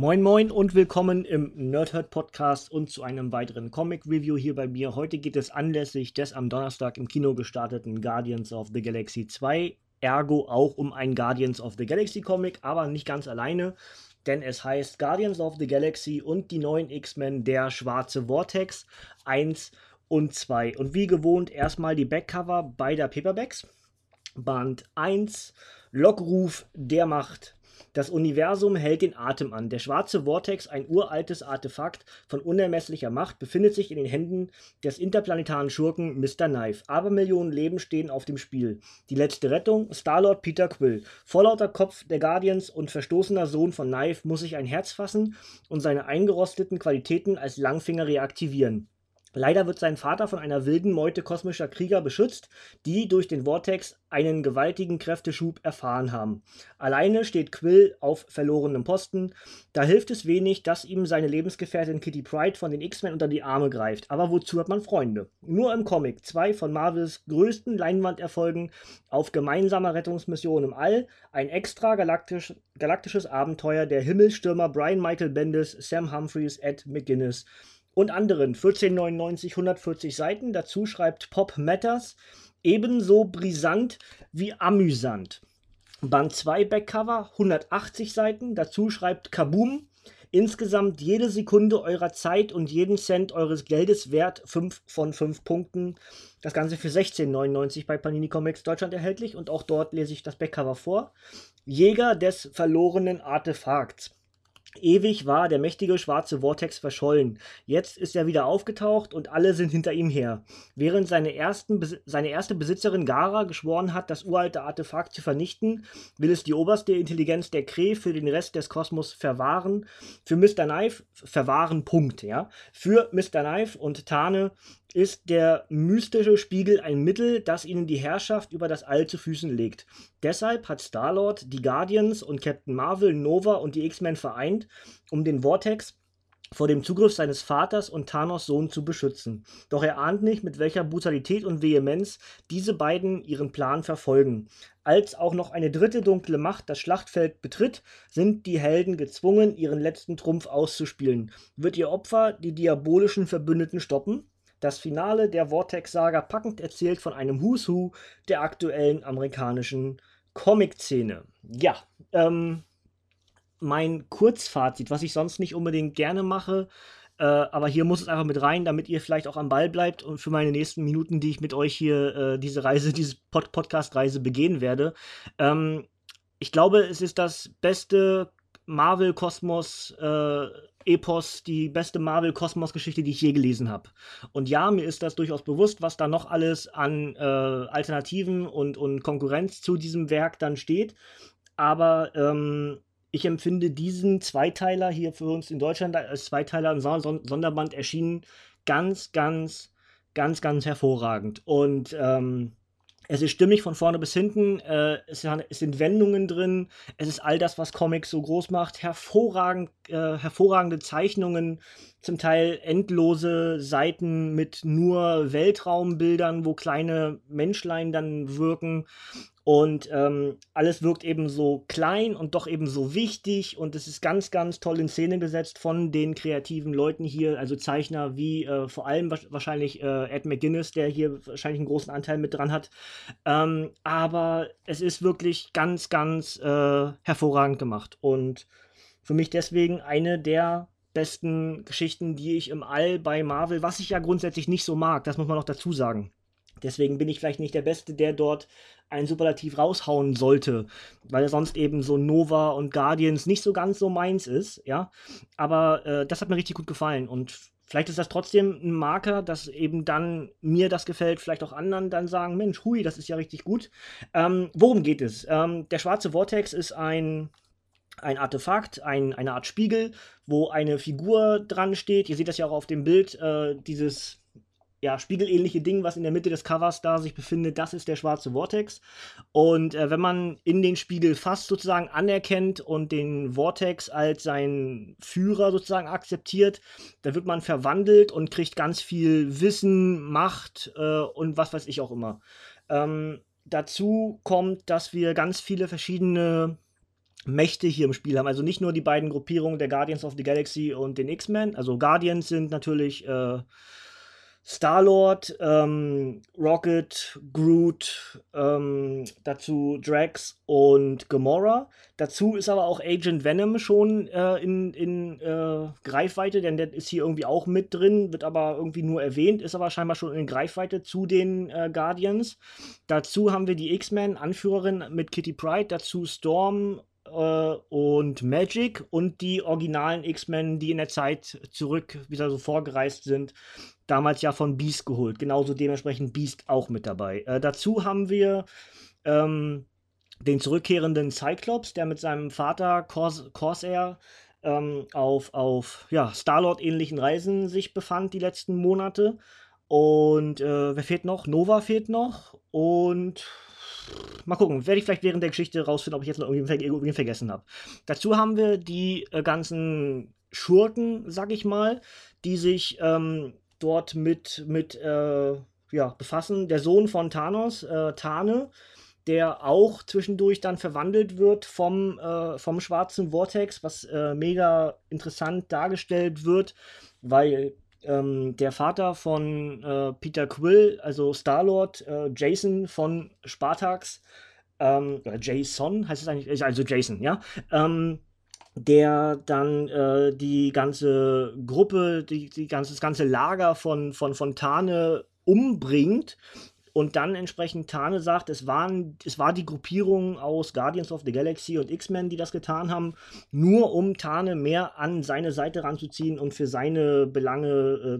Moin Moin und willkommen im Nerdhurt Podcast und zu einem weiteren Comic Review hier bei mir. Heute geht es anlässlich des am Donnerstag im Kino gestarteten Guardians of the Galaxy 2, ergo auch um ein Guardians of the Galaxy Comic, aber nicht ganz alleine, denn es heißt Guardians of the Galaxy und die neuen X-Men der schwarze Vortex 1 und 2. Und wie gewohnt erstmal die Backcover beider Paperbacks. Band 1, Lockruf der Macht das Universum hält den Atem an. Der schwarze Vortex, ein uraltes Artefakt von unermesslicher Macht, befindet sich in den Händen des interplanetaren Schurken Mr. Knife. Abermillionen Leben stehen auf dem Spiel. Die letzte Rettung, Starlord Peter Quill. Vorlauter Kopf der Guardians und verstoßener Sohn von Knife muss sich ein Herz fassen und seine eingerosteten Qualitäten als Langfinger reaktivieren. Leider wird sein Vater von einer wilden Meute kosmischer Krieger beschützt, die durch den Vortex einen gewaltigen Kräfteschub erfahren haben. Alleine steht Quill auf verlorenem Posten. Da hilft es wenig, dass ihm seine Lebensgefährtin Kitty Pride von den X-Men unter die Arme greift. Aber wozu hat man Freunde? Nur im Comic, zwei von Marvels größten Leinwanderfolgen auf gemeinsamer Rettungsmission im All, ein extra galaktisch, galaktisches Abenteuer der Himmelstürmer Brian Michael Bendis, Sam Humphries, Ed McGuinness und anderen 1499 140 Seiten. Dazu schreibt Pop Matters ebenso brisant wie amüsant. Band 2 Backcover 180 Seiten. Dazu schreibt Kaboom insgesamt jede Sekunde eurer Zeit und jeden Cent eures Geldes wert 5 von 5 Punkten. Das Ganze für 16,99 bei Panini Comics Deutschland erhältlich und auch dort lese ich das Backcover vor. Jäger des verlorenen Artefakts. Ewig war der mächtige schwarze Vortex verschollen. Jetzt ist er wieder aufgetaucht und alle sind hinter ihm her. Während seine, ersten, seine erste Besitzerin Gara geschworen hat, das uralte Artefakt zu vernichten, will es die oberste Intelligenz der Kree für den Rest des Kosmos verwahren. Für Mr. Knife verwahren, Punkt, ja. Für Mr. Knife und Tane ist der mystische Spiegel ein Mittel, das ihnen die Herrschaft über das All zu Füßen legt. Deshalb hat Star-Lord die Guardians und Captain Marvel, Nova und die X-Men vereint, um den Vortex vor dem Zugriff seines Vaters und Thanos Sohn zu beschützen. Doch er ahnt nicht, mit welcher Brutalität und Vehemenz diese beiden ihren Plan verfolgen. Als auch noch eine dritte dunkle Macht das Schlachtfeld betritt, sind die Helden gezwungen, ihren letzten Trumpf auszuspielen. Wird ihr Opfer die diabolischen Verbündeten stoppen? Das Finale der Vortex-Saga packend erzählt von einem Who's Who der aktuellen amerikanischen Comic-Szene. Ja, ähm, mein Kurzfazit, was ich sonst nicht unbedingt gerne mache, äh, aber hier muss es einfach mit rein, damit ihr vielleicht auch am Ball bleibt und für meine nächsten Minuten, die ich mit euch hier äh, diese Reise, diese Pod Podcast-Reise begehen werde. Ähm, ich glaube, es ist das beste Marvel-Kosmos äh, Epos, die beste Marvel-Kosmos-Geschichte, die ich je gelesen habe. Und ja, mir ist das durchaus bewusst, was da noch alles an äh, Alternativen und, und Konkurrenz zu diesem Werk dann steht. Aber ähm, ich empfinde diesen Zweiteiler hier für uns in Deutschland als Zweiteiler im Sonderband erschienen ganz, ganz, ganz, ganz hervorragend. Und ähm, es ist stimmig von vorne bis hinten. Äh, es, sind Wendungen drin. Es ist all das, was Comics so groß macht. Hervorragend, äh, hervorragende Zeichnungen, zum Teil endlose Seiten mit nur Weltraumbildern, wo kleine Menschlein dann wirken. Und ähm, alles wirkt eben so klein und doch eben so wichtig. Und es ist ganz, ganz toll in Szene gesetzt von den kreativen Leuten hier, also Zeichner wie äh, vor allem wahrscheinlich äh, Ed McGuinness, der hier wahrscheinlich einen großen Anteil mit dran hat. Ähm, aber es ist wirklich ganz, ganz äh, hervorragend gemacht. Und für mich deswegen eine der besten Geschichten, die ich im All bei Marvel, was ich ja grundsätzlich nicht so mag, das muss man noch dazu sagen. Deswegen bin ich vielleicht nicht der Beste, der dort ein Superlativ raushauen sollte, weil sonst eben so Nova und Guardians nicht so ganz so meins ist, ja. Aber äh, das hat mir richtig gut gefallen und vielleicht ist das trotzdem ein Marker, dass eben dann mir das gefällt, vielleicht auch anderen dann sagen, Mensch, hui, das ist ja richtig gut. Ähm, worum geht es? Ähm, der schwarze Vortex ist ein ein Artefakt, ein, eine Art Spiegel, wo eine Figur dran steht. Ihr seht das ja auch auf dem Bild, äh, dieses ja, spiegelähnliche Ding, was in der Mitte des Covers da sich befindet, das ist der schwarze Vortex. Und äh, wenn man in den Spiegel fast sozusagen anerkennt und den Vortex als seinen Führer sozusagen akzeptiert, dann wird man verwandelt und kriegt ganz viel Wissen, Macht äh, und was weiß ich auch immer. Ähm, dazu kommt, dass wir ganz viele verschiedene Mächte hier im Spiel haben. Also nicht nur die beiden Gruppierungen der Guardians of the Galaxy und den X-Men. Also Guardians sind natürlich äh, Star-Lord, ähm, Rocket, Groot, ähm, dazu Drax und Gamora. Dazu ist aber auch Agent Venom schon äh, in, in äh, Greifweite, denn der ist hier irgendwie auch mit drin, wird aber irgendwie nur erwähnt, ist aber scheinbar schon in Greifweite zu den äh, Guardians. Dazu haben wir die X-Men, Anführerin mit Kitty Pride, dazu Storm äh, und Magic und die originalen X-Men, die in der Zeit zurück wieder so vorgereist sind, damals ja von Beast geholt. Genauso dementsprechend Beast auch mit dabei. Äh, dazu haben wir ähm, den zurückkehrenden Cyclops, der mit seinem Vater Cors Corsair ähm, auf, auf ja, Star-Lord-ähnlichen Reisen sich befand die letzten Monate. Und äh, wer fehlt noch? Nova fehlt noch. Und mal gucken, werde ich vielleicht während der Geschichte rausfinden, ob ich jetzt noch irgendwie, irgendwie vergessen habe. Dazu haben wir die äh, ganzen Schurken, sag ich mal, die sich ähm, dort mit, mit äh, ja, befassen. Der Sohn von Thanos, äh, Tane, der auch zwischendurch dann verwandelt wird vom, äh, vom schwarzen Vortex, was äh, mega interessant dargestellt wird, weil ähm, der Vater von äh, Peter Quill, also Star-Lord, äh, Jason von Spartax, ähm, Jason heißt es eigentlich, also Jason, ja, ähm, der dann äh, die ganze Gruppe, die, die ganze, das ganze Lager von, von Fontane umbringt und dann entsprechend Tane sagt, es, waren, es war die Gruppierung aus Guardians of the Galaxy und X-Men, die das getan haben, nur um Tane mehr an seine Seite ranzuziehen und für seine Belange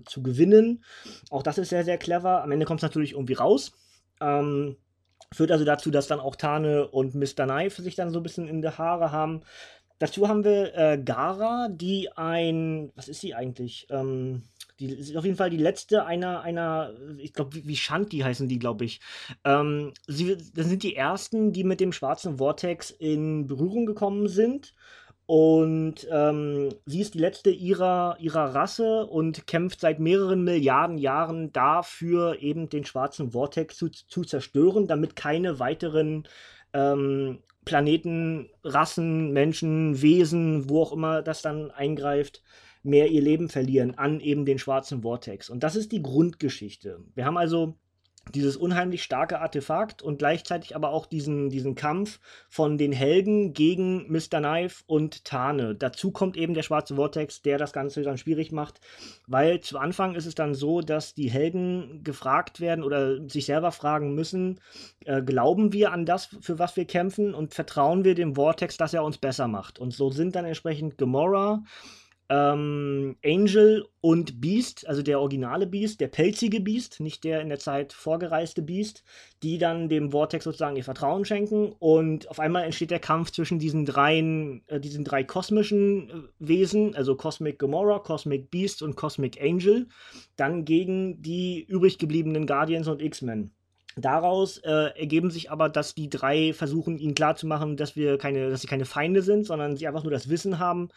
äh, zu gewinnen. Auch das ist sehr, sehr clever. Am Ende kommt es natürlich irgendwie raus. Ähm, führt also dazu, dass dann auch Tane und Mr. Knife sich dann so ein bisschen in die Haare haben. Dazu haben wir äh, Gara, die ein, was ist sie eigentlich? Ähm, die ist auf jeden Fall die letzte einer, einer ich glaube, wie, wie Shanti heißen die, glaube ich. Ähm, sie, das sind die ersten, die mit dem schwarzen Vortex in Berührung gekommen sind. Und ähm, sie ist die letzte ihrer, ihrer Rasse und kämpft seit mehreren Milliarden Jahren dafür, eben den schwarzen Vortex zu, zu zerstören, damit keine weiteren ähm, Planeten, Rassen, Menschen, Wesen, wo auch immer das dann eingreift, mehr ihr Leben verlieren an eben den schwarzen Vortex. Und das ist die Grundgeschichte. Wir haben also dieses unheimlich starke Artefakt und gleichzeitig aber auch diesen, diesen Kampf von den Helden gegen Mr. Knife und Tane. Dazu kommt eben der schwarze Vortex, der das Ganze dann schwierig macht, weil zu Anfang ist es dann so, dass die Helden gefragt werden oder sich selber fragen müssen, äh, glauben wir an das, für was wir kämpfen und vertrauen wir dem Vortex, dass er uns besser macht. Und so sind dann entsprechend Gamora, ähm, Angel und Beast, also der originale Beast, der pelzige Beast, nicht der in der Zeit vorgereiste Beast, die dann dem Vortex sozusagen ihr Vertrauen schenken und auf einmal entsteht der Kampf zwischen diesen dreien, äh, diesen drei kosmischen äh, Wesen, also Cosmic Gamora, Cosmic Beast und Cosmic Angel, dann gegen die übrig gebliebenen Guardians und X-Men. Daraus äh, ergeben sich aber, dass die drei versuchen, ihnen klarzumachen, dass wir keine, dass sie keine Feinde sind, sondern sie einfach nur das Wissen haben,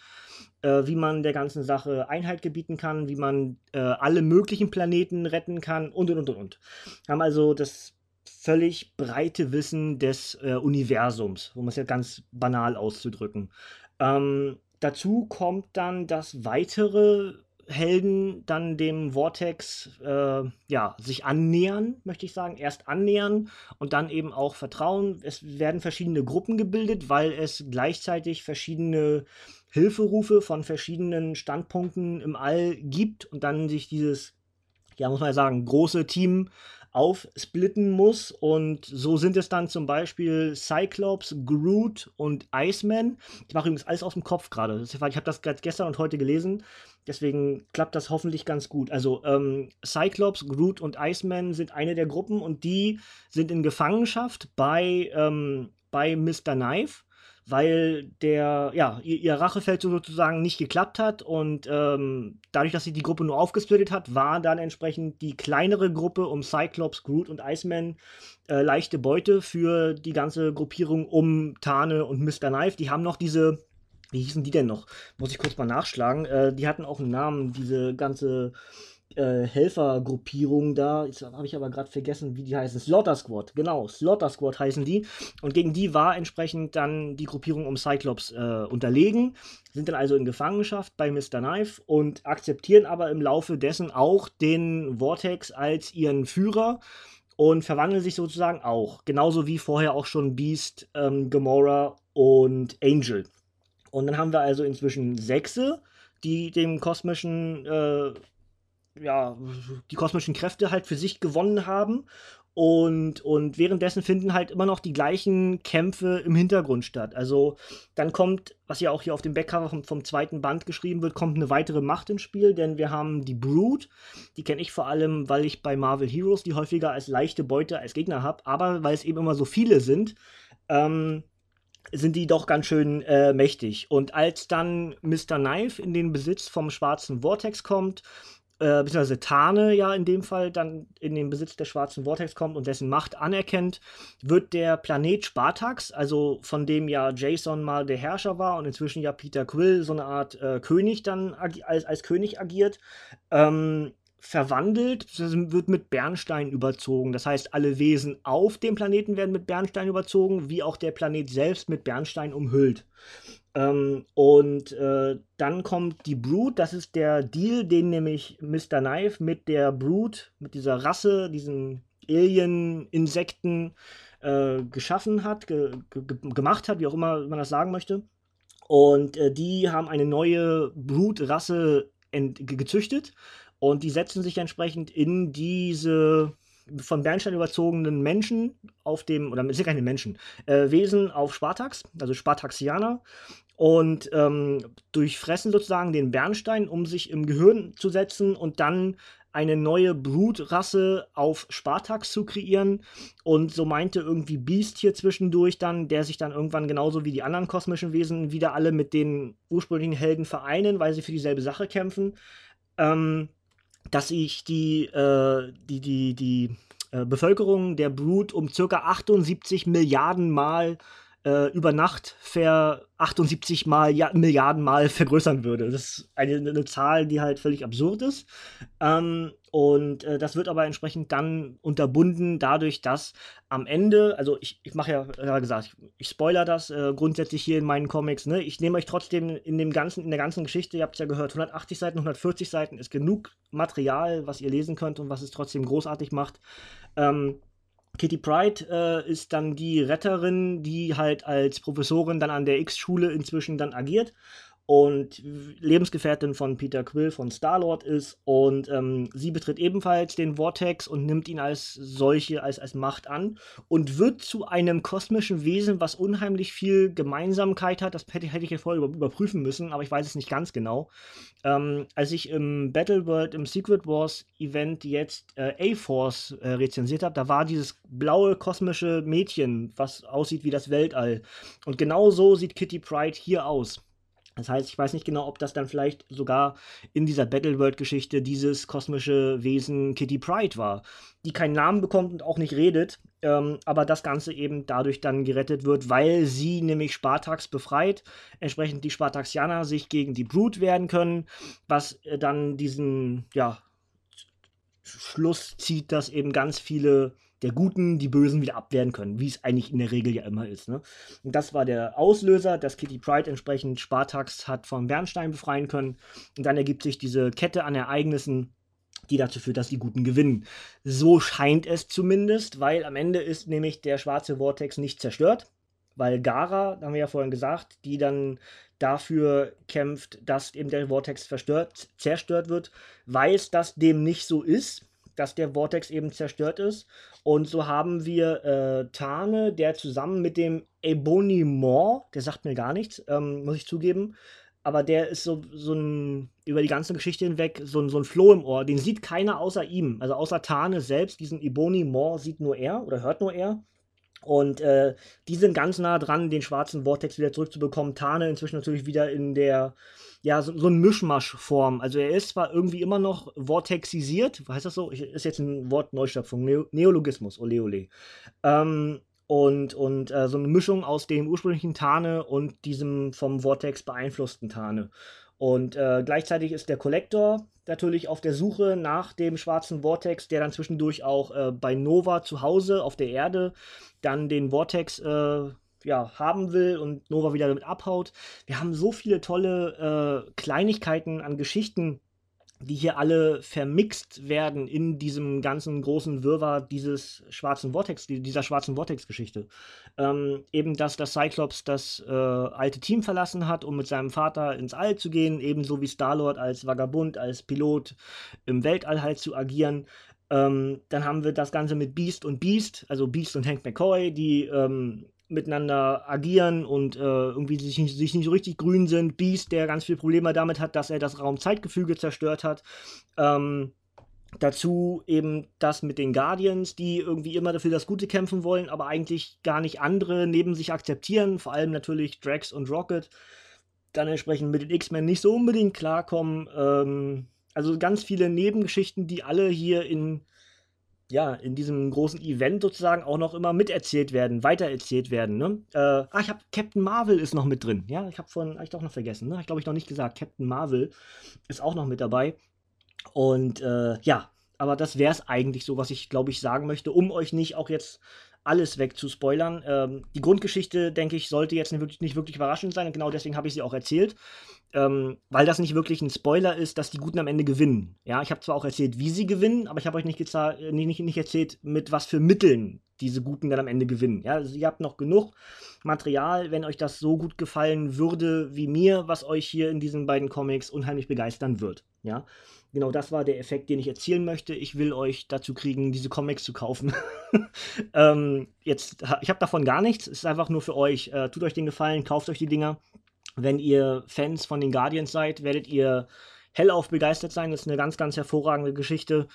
äh, wie man der ganzen Sache Einheit gebieten kann, wie man äh, alle möglichen Planeten retten kann und und und und. Haben also das völlig breite Wissen des äh, Universums, um es ja ganz banal auszudrücken. Ähm, dazu kommt dann das weitere Helden dann dem Vortex äh, ja, sich annähern, möchte ich sagen. Erst annähern und dann eben auch vertrauen. Es werden verschiedene Gruppen gebildet, weil es gleichzeitig verschiedene Hilferufe von verschiedenen Standpunkten im All gibt und dann sich dieses, ja, muss man sagen, große Team aufsplitten muss. Und so sind es dann zum Beispiel Cyclops, Groot und Iceman. Ich mache übrigens alles aus dem Kopf gerade. Ich habe das gestern und heute gelesen. Deswegen klappt das hoffentlich ganz gut. Also ähm, Cyclops, Groot und Iceman sind eine der Gruppen und die sind in Gefangenschaft bei, ähm, bei Mr. Knife weil der, ja, ihr, ihr Rachefeldzug sozusagen nicht geklappt hat und ähm, dadurch, dass sie die Gruppe nur aufgesplittet hat, war dann entsprechend die kleinere Gruppe um Cyclops, Groot und Iceman äh, leichte Beute für die ganze Gruppierung um Tane und Mr. Knife. Die haben noch diese, wie hießen die denn noch? Muss ich kurz mal nachschlagen. Äh, die hatten auch einen Namen, diese ganze äh, Helfergruppierung da. Jetzt habe ich aber gerade vergessen, wie die heißen. Slaughter Squad, genau. Slaughter Squad heißen die. Und gegen die war entsprechend dann die Gruppierung um Cyclops äh, unterlegen. Sind dann also in Gefangenschaft bei Mr. Knife und akzeptieren aber im Laufe dessen auch den Vortex als ihren Führer und verwandeln sich sozusagen auch. Genauso wie vorher auch schon Beast, ähm, Gamora und Angel. Und dann haben wir also inzwischen Sechse, die dem kosmischen äh, ja, die kosmischen Kräfte halt für sich gewonnen haben. Und, und währenddessen finden halt immer noch die gleichen Kämpfe im Hintergrund statt. Also dann kommt, was ja auch hier auf dem Backcover vom, vom zweiten Band geschrieben wird, kommt eine weitere Macht ins Spiel, denn wir haben die Brood. Die kenne ich vor allem, weil ich bei Marvel Heroes die häufiger als leichte Beute als Gegner habe, aber weil es eben immer so viele sind, ähm, sind die doch ganz schön äh, mächtig. Und als dann Mr. Knife in den Besitz vom schwarzen Vortex kommt, äh, beziehungsweise Tane ja in dem Fall dann in den Besitz des schwarzen Vortex kommt und dessen Macht anerkennt, wird der Planet Spartax, also von dem ja Jason mal der Herrscher war und inzwischen ja Peter Quill so eine Art äh, König dann als, als König agiert, ähm, verwandelt, wird mit Bernstein überzogen. Das heißt, alle Wesen auf dem Planeten werden mit Bernstein überzogen, wie auch der Planet selbst mit Bernstein umhüllt. Ähm, und äh, dann kommt die Brood, das ist der Deal, den nämlich Mr. Knife mit der Brood, mit dieser Rasse, diesen Alien-Insekten äh, geschaffen hat, ge ge gemacht hat, wie auch immer man das sagen möchte. Und äh, die haben eine neue Brood-Rasse gezüchtet und die setzen sich entsprechend in diese von Bernstein überzogenen Menschen auf dem, oder sind keine Menschen, äh, Wesen auf Spartax, also Spartaxianer, und ähm, durchfressen sozusagen den Bernstein, um sich im Gehirn zu setzen und dann eine neue Brutrasse auf Spartax zu kreieren. Und so meinte irgendwie Beast hier zwischendurch dann, der sich dann irgendwann genauso wie die anderen kosmischen Wesen wieder alle mit den ursprünglichen Helden vereinen, weil sie für dieselbe Sache kämpfen. Ähm, dass sich die, äh, die, die, die äh, Bevölkerung der Brut um circa 78 Milliarden Mal äh, über Nacht ver 78 mal, ja, Milliarden Mal vergrößern würde. Das ist eine, eine Zahl, die halt völlig absurd ist. Ähm, und äh, das wird aber entsprechend dann unterbunden dadurch, dass am Ende, also ich, ich mache ja, ja gesagt, ich, ich spoiler das äh, grundsätzlich hier in meinen Comics, ne? Ich nehme euch trotzdem in dem ganzen, in der ganzen Geschichte, ihr habt es ja gehört, 180 Seiten, 140 Seiten ist genug Material, was ihr lesen könnt und was es trotzdem großartig macht. Ähm, Kitty Pride äh, ist dann die Retterin, die halt als Professorin dann an der X-Schule inzwischen dann agiert und Lebensgefährtin von Peter Quill von Star-Lord ist. Und ähm, sie betritt ebenfalls den Vortex und nimmt ihn als solche, als, als Macht an und wird zu einem kosmischen Wesen, was unheimlich viel Gemeinsamkeit hat. Das hätte, hätte ich ja vorher über, überprüfen müssen, aber ich weiß es nicht ganz genau. Ähm, als ich im Battle World, im Secret Wars Event jetzt äh, A-Force äh, rezensiert habe, da war dieses blaue kosmische Mädchen, was aussieht wie das Weltall. Und genau so sieht Kitty Pride hier aus. Das heißt, ich weiß nicht genau, ob das dann vielleicht sogar in dieser Battleworld-Geschichte dieses kosmische Wesen Kitty Pride war, die keinen Namen bekommt und auch nicht redet, ähm, aber das Ganze eben dadurch dann gerettet wird, weil sie nämlich Spartax befreit, entsprechend die Spartaxianer sich gegen die Brut wehren können, was äh, dann diesen, ja, Schluss zieht, dass eben ganz viele der Guten die Bösen wieder abwehren können, wie es eigentlich in der Regel ja immer ist. Ne? Und das war der Auslöser, dass Kitty Pride entsprechend Spartax hat von Bernstein befreien können. Und dann ergibt sich diese Kette an Ereignissen, die dazu führt, dass die Guten gewinnen. So scheint es zumindest, weil am Ende ist nämlich der schwarze Vortex nicht zerstört, weil Gara, haben wir ja vorhin gesagt, die dann dafür kämpft, dass eben der Vortex verstört, zerstört wird, weiß, dass dem nicht so ist dass der Vortex eben zerstört ist. Und so haben wir äh, Tane, der zusammen mit dem Ebonimor, der sagt mir gar nichts, ähm, muss ich zugeben, aber der ist so, so ein, über die ganze Geschichte hinweg, so ein, so ein Floh im Ohr. Den sieht keiner außer ihm. Also außer Tane selbst, diesen Ebonimor sieht nur er oder hört nur er. Und äh, die sind ganz nah dran, den schwarzen Vortex wieder zurückzubekommen. Tane inzwischen natürlich wieder in der, ja, so, so ein Mischmasch-Form. Also er ist zwar irgendwie immer noch vortexisiert, heißt das so? Ist jetzt ein Wort Neustöpfung, Neo Neologismus, ole ole. Ähm, und, und äh, so eine Mischung aus dem ursprünglichen Tane und diesem vom Vortex beeinflussten Tane. Und äh, gleichzeitig ist der Collector natürlich auf der Suche nach dem schwarzen Vortex, der dann zwischendurch auch äh, bei Nova zu Hause auf der Erde dann den Vortex äh, ja, haben will und Nova wieder damit abhaut. Wir haben so viele tolle äh, Kleinigkeiten an Geschichten die hier alle vermixt werden in diesem ganzen großen Wirrwarr dieses schwarzen Vortex, dieser schwarzen Vortex-Geschichte. Ähm, eben, dass das Cyclops das äh, alte Team verlassen hat, um mit seinem Vater ins All zu gehen, ebenso wie Star-Lord als Vagabund, als Pilot im Weltall halt zu agieren. Ähm, dann haben wir das Ganze mit Beast und Beast, also Beast und Hank McCoy, die ähm, miteinander agieren und äh, irgendwie sich nicht, sich nicht so richtig grün sind. Beast, der ganz viele Probleme damit hat, dass er das Raumzeitgefüge zerstört hat. Ähm, dazu eben das mit den Guardians, die irgendwie immer dafür das Gute kämpfen wollen, aber eigentlich gar nicht andere neben sich akzeptieren. Vor allem natürlich Drax und Rocket. Dann entsprechend mit den X-Men nicht so unbedingt klarkommen. Ähm, also ganz viele Nebengeschichten, die alle hier in ja, in diesem großen Event sozusagen auch noch immer miterzählt werden, weitererzählt werden. Ne? Äh, ah, ich habe Captain Marvel ist noch mit drin. Ja, ich habe vorhin, hab ich doch noch vergessen. Ne? Ich glaube, ich noch nicht gesagt. Captain Marvel ist auch noch mit dabei. Und äh, ja, aber das wäre es eigentlich so, was ich, glaube ich, sagen möchte, um euch nicht auch jetzt alles wegzuspoilern. Ähm, die Grundgeschichte, denke ich, sollte jetzt nicht wirklich, nicht wirklich überraschend sein und genau deswegen habe ich sie auch erzählt ähm, weil das nicht wirklich ein Spoiler ist, dass die Guten am Ende gewinnen. Ja, ich habe zwar auch erzählt, wie sie gewinnen, aber ich habe euch nicht, äh, nicht, nicht, erzählt, mit was für Mitteln diese Guten dann am Ende gewinnen. Ja, also ihr habt noch genug Material, wenn euch das so gut gefallen würde wie mir, was euch hier in diesen beiden Comics unheimlich begeistern wird. Ja, genau das war der Effekt, den ich erzielen möchte. Ich will euch dazu kriegen, diese Comics zu kaufen. ähm, jetzt, ich habe davon gar nichts. Es ist einfach nur für euch. Äh, tut euch den Gefallen, kauft euch die Dinger wenn ihr Fans von den Guardians seid, werdet ihr hellauf begeistert sein. Das ist eine ganz, ganz hervorragende Geschichte.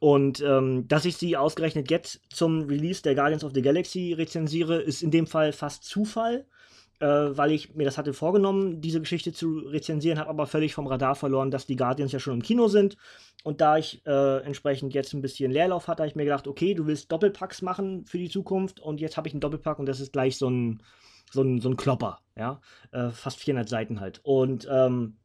Und ähm, dass ich sie ausgerechnet jetzt zum Release der Guardians of the Galaxy rezensiere, ist in dem Fall fast Zufall, äh, weil ich mir das hatte vorgenommen, diese Geschichte zu rezensieren, habe aber völlig vom Radar verloren, dass die Guardians ja schon im Kino sind. Und da ich äh, entsprechend jetzt ein bisschen Leerlauf hatte, habe ich mir gedacht, okay, du willst Doppelpacks machen für die Zukunft und jetzt habe ich einen Doppelpack und das ist gleich so ein so ein, so ein Klopper, ja, äh, fast 400 Seiten halt. Und ähm,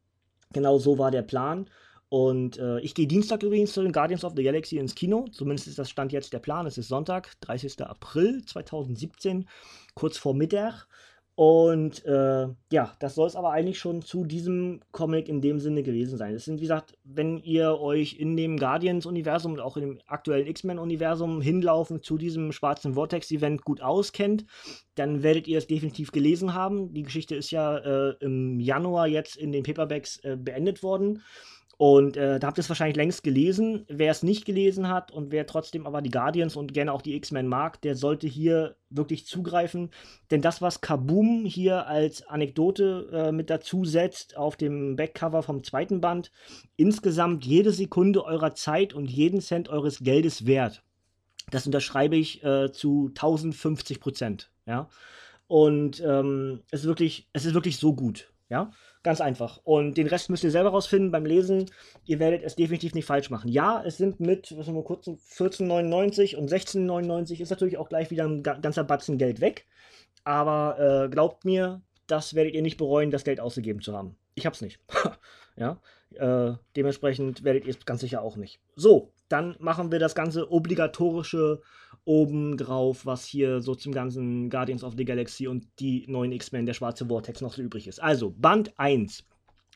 genau so war der Plan. Und äh, ich gehe Dienstag übrigens zu den Guardians of the Galaxy ins Kino. Zumindest ist das Stand jetzt der Plan. Es ist Sonntag, 30. April 2017, kurz vor Mittag. Und äh, ja, das soll es aber eigentlich schon zu diesem Comic in dem Sinne gewesen sein. Es sind, wie gesagt, wenn ihr euch in dem Guardians-Universum und auch in dem aktuellen X-Men-Universum hinlaufen zu diesem schwarzen Vortex-Event gut auskennt, dann werdet ihr es definitiv gelesen haben. Die Geschichte ist ja äh, im Januar jetzt in den Paperbacks äh, beendet worden. Und äh, da habt ihr es wahrscheinlich längst gelesen. Wer es nicht gelesen hat und wer trotzdem aber die Guardians und gerne auch die X-Men mag, der sollte hier wirklich zugreifen. Denn das, was Kaboom hier als Anekdote äh, mit dazu setzt auf dem Backcover vom zweiten Band, insgesamt jede Sekunde eurer Zeit und jeden Cent eures Geldes wert. Das unterschreibe ich äh, zu 1050 Prozent. Ja. Und ähm, es, ist wirklich, es ist wirklich so gut. Ja. Ganz einfach. Und den Rest müsst ihr selber rausfinden beim Lesen. Ihr werdet es definitiv nicht falsch machen. Ja, es sind mit, was mal kurz, 14,99 und 16,99 ist natürlich auch gleich wieder ein ganzer Batzen Geld weg. Aber äh, glaubt mir, das werdet ihr nicht bereuen, das Geld ausgegeben zu haben. Ich hab's nicht. ja, äh, dementsprechend werdet ihr es ganz sicher auch nicht. So, dann machen wir das ganze obligatorische obendrauf, was hier so zum ganzen Guardians of the Galaxy und die neuen X-Men, der schwarze Vortex noch so übrig ist. Also, Band 1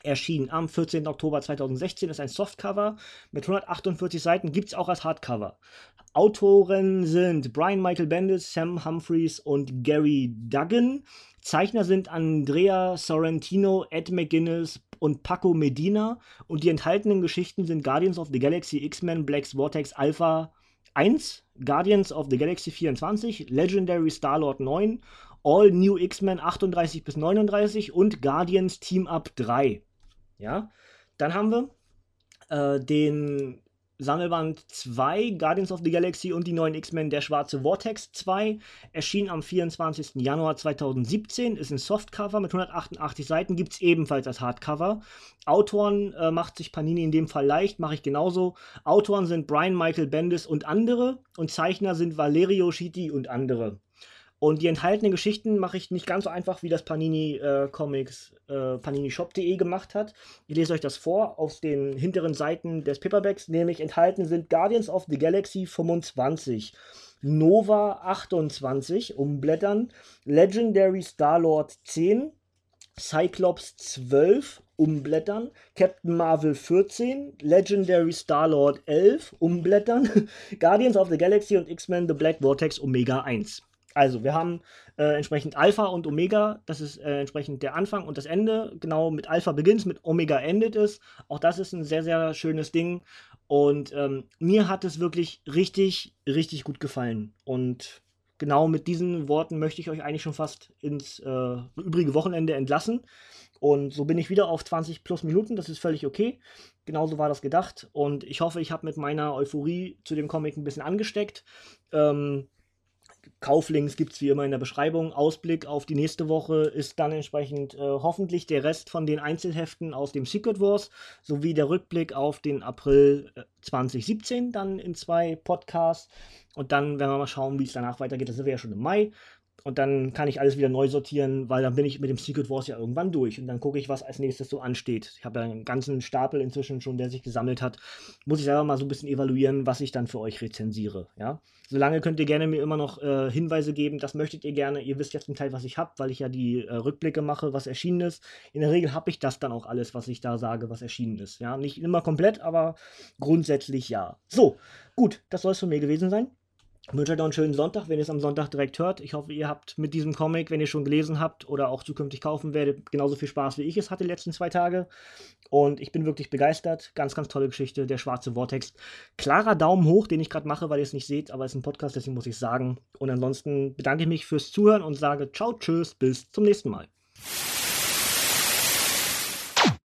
erschien am 14. Oktober 2016, ist ein Softcover mit 148 Seiten, gibt es auch als Hardcover. Autoren sind Brian Michael Bendis, Sam Humphreys und Gary Duggan. Zeichner sind Andrea Sorrentino, Ed McGuinness und Paco Medina. Und die enthaltenen Geschichten sind Guardians of the Galaxy, X-Men, Black's Vortex, Alpha 1, Guardians of the Galaxy 24, Legendary Star-Lord 9, All New X-Men 38 bis 39 und Guardians Team Up 3. Ja, dann haben wir äh, den Sammelband 2, Guardians of the Galaxy und die neuen X-Men, der schwarze Vortex 2, erschien am 24. Januar 2017, ist ein Softcover mit 188 Seiten, gibt es ebenfalls als Hardcover. Autoren äh, macht sich Panini in dem Fall leicht, mache ich genauso. Autoren sind Brian Michael Bendis und andere und Zeichner sind Valerio Schiti und andere. Und die enthaltenen Geschichten mache ich nicht ganz so einfach, wie das Panini äh, Comics äh, paninishop.de gemacht hat. Ich lese euch das vor aus den hinteren Seiten des Paperbacks, nämlich enthalten sind Guardians of the Galaxy 25, Nova 28, umblättern, Legendary Star-Lord 10, Cyclops 12, umblättern, Captain Marvel 14, Legendary Star-Lord 11, umblättern, Guardians of the Galaxy und X-Men The Black Vortex Omega 1. Also, wir haben äh, entsprechend Alpha und Omega, das ist äh, entsprechend der Anfang und das Ende. Genau mit Alpha beginnt mit Omega endet es. Auch das ist ein sehr, sehr schönes Ding. Und ähm, mir hat es wirklich richtig, richtig gut gefallen. Und genau mit diesen Worten möchte ich euch eigentlich schon fast ins äh, übrige Wochenende entlassen. Und so bin ich wieder auf 20 plus Minuten. Das ist völlig okay. Genauso war das gedacht. Und ich hoffe, ich habe mit meiner Euphorie zu dem Comic ein bisschen angesteckt. Ähm, Kauflinks gibt es wie immer in der Beschreibung. Ausblick auf die nächste Woche ist dann entsprechend äh, hoffentlich der Rest von den Einzelheften aus dem Secret Wars sowie der Rückblick auf den April äh, 2017 dann in zwei Podcasts. Und dann werden wir mal schauen, wie es danach weitergeht. Das sind wir ja schon im Mai. Und dann kann ich alles wieder neu sortieren, weil dann bin ich mit dem Secret Wars ja irgendwann durch. Und dann gucke ich, was als nächstes so ansteht. Ich habe ja einen ganzen Stapel inzwischen schon, der sich gesammelt hat. Muss ich selber mal so ein bisschen evaluieren, was ich dann für euch rezensiere. Ja? Solange könnt ihr gerne mir immer noch äh, Hinweise geben. Das möchtet ihr gerne. Ihr wisst ja zum Teil, was ich habe, weil ich ja die äh, Rückblicke mache, was erschienen ist. In der Regel habe ich das dann auch alles, was ich da sage, was erschienen ist. Ja? Nicht immer komplett, aber grundsätzlich ja. So, gut, das soll es von mir gewesen sein. Ich wünsche euch noch einen schönen Sonntag, wenn ihr es am Sonntag direkt hört. Ich hoffe, ihr habt mit diesem Comic, wenn ihr schon gelesen habt oder auch zukünftig kaufen werdet, genauso viel Spaß, wie ich es hatte die letzten zwei Tage. Und ich bin wirklich begeistert. Ganz, ganz tolle Geschichte. Der schwarze Vortex. Klarer Daumen hoch, den ich gerade mache, weil ihr es nicht seht, aber es ist ein Podcast, deswegen muss ich sagen. Und ansonsten bedanke ich mich fürs Zuhören und sage ciao, tschüss, bis zum nächsten Mal.